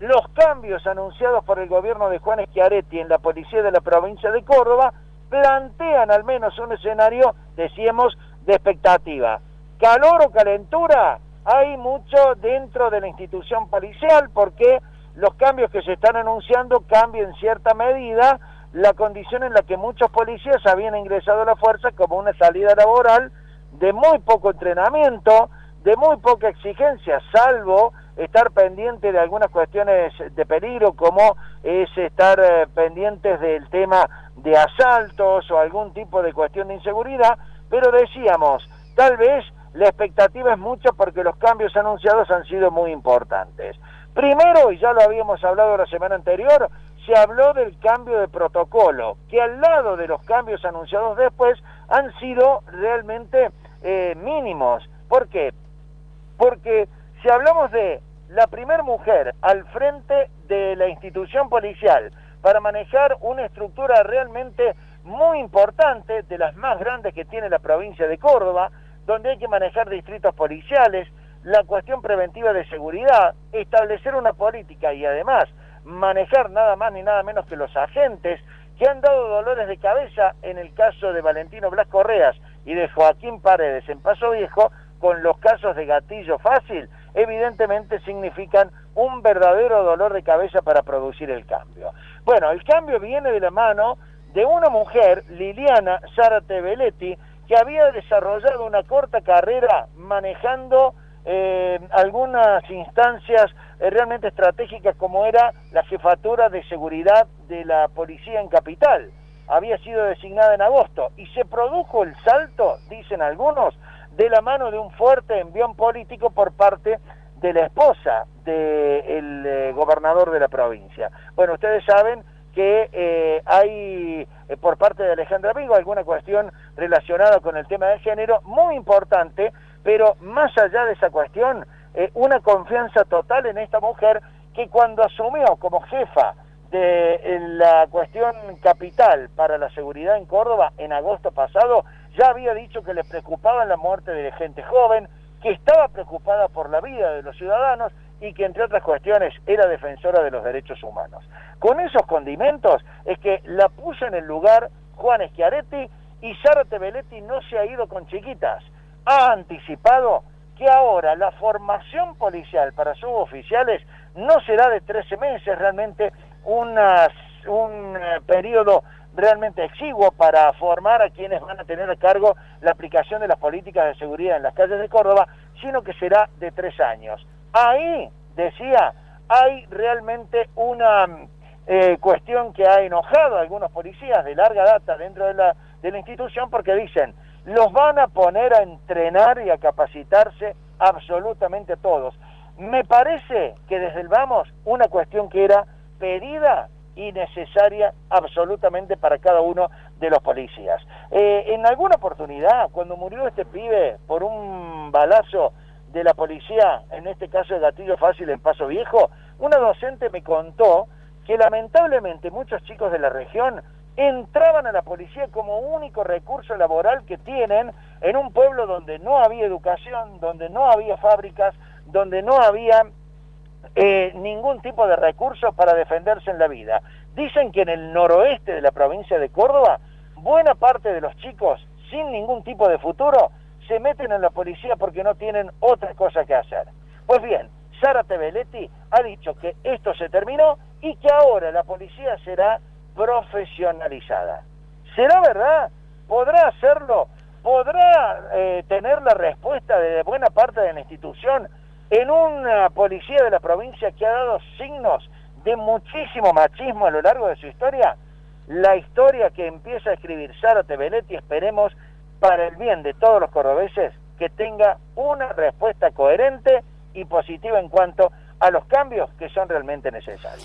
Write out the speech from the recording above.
los cambios anunciados por el gobierno de Juan Schiaretti en la policía de la provincia de Córdoba plantean al menos un escenario, decíamos, de expectativa. Calor o calentura, hay mucho dentro de la institución policial porque los cambios que se están anunciando cambian en cierta medida la condición en la que muchos policías habían ingresado a la fuerza como una salida laboral de muy poco entrenamiento, de muy poca exigencia, salvo estar pendiente de algunas cuestiones de peligro como es estar eh, pendientes del tema de asaltos o algún tipo de cuestión de inseguridad, pero decíamos, tal vez la expectativa es mucha porque los cambios anunciados han sido muy importantes. Primero, y ya lo habíamos hablado la semana anterior, se habló del cambio de protocolo, que al lado de los cambios anunciados después han sido realmente eh, mínimos. ¿Por qué? Porque si hablamos de la primer mujer al frente de la institución policial para manejar una estructura realmente muy importante, de las más grandes que tiene la provincia de Córdoba, donde hay que manejar distritos policiales, la cuestión preventiva de seguridad, establecer una política y además manejar nada más ni nada menos que los agentes que han dado dolores de cabeza en el caso de Valentino Blas Correas y de Joaquín Paredes en Paso Viejo, con los casos de gatillo fácil, evidentemente significan un verdadero dolor de cabeza para producir el cambio. Bueno, el cambio viene de la mano de una mujer, Liliana Zárate Belletti, que había desarrollado una corta carrera manejando eh, algunas instancias eh, realmente estratégicas como era la jefatura de seguridad de la policía en Capital. Había sido designada en agosto y se produjo el salto, dicen algunos, de la mano de un fuerte envión político por parte de la esposa del eh, gobernador de la provincia. Bueno, ustedes saben que eh, hay eh, por parte de Alejandra Vigo alguna cuestión relacionada con el tema de género muy importante, pero más allá de esa cuestión, una confianza total en esta mujer que cuando asumió como jefa de la cuestión capital para la seguridad en Córdoba en agosto pasado, ya había dicho que le preocupaba la muerte de gente joven, que estaba preocupada por la vida de los ciudadanos y que entre otras cuestiones era defensora de los derechos humanos. Con esos condimentos es que la puso en el lugar Juan Schiaretti y Zárate Belletti no se ha ido con chiquitas. Ha anticipado que ahora la formación policial para suboficiales no será de 13 meses, realmente un eh, periodo realmente exiguo para formar a quienes van a tener a cargo la aplicación de las políticas de seguridad en las calles de Córdoba, sino que será de tres años. Ahí, decía, hay realmente una eh, cuestión que ha enojado a algunos policías de larga data dentro de la, de la institución porque dicen, los van a poner a entrenar y a capacitarse absolutamente todos. Me parece que desde el vamos, una cuestión que era pedida y necesaria absolutamente para cada uno de los policías. Eh, en alguna oportunidad, cuando murió este pibe por un balazo de la policía, en este caso de gatillo fácil en Paso Viejo, una docente me contó que lamentablemente muchos chicos de la región entraban a la policía como único recurso laboral que tienen en un pueblo donde no había educación, donde no había fábricas, donde no había eh, ningún tipo de recursos para defenderse en la vida. Dicen que en el noroeste de la provincia de Córdoba, buena parte de los chicos sin ningún tipo de futuro se meten en la policía porque no tienen otra cosa que hacer. Pues bien, Sara Tebeletti ha dicho que esto se terminó y que ahora la policía será profesionalizada. ¿Será verdad? ¿Podrá hacerlo? ¿Podrá eh, tener la respuesta de buena parte de la institución en una policía de la provincia que ha dado signos de muchísimo machismo a lo largo de su historia, la historia que empieza a escribir Sara Tebeletti, esperemos, para el bien de todos los cordobeses, que tenga una respuesta coherente y positiva en cuanto a los cambios que son realmente necesarios.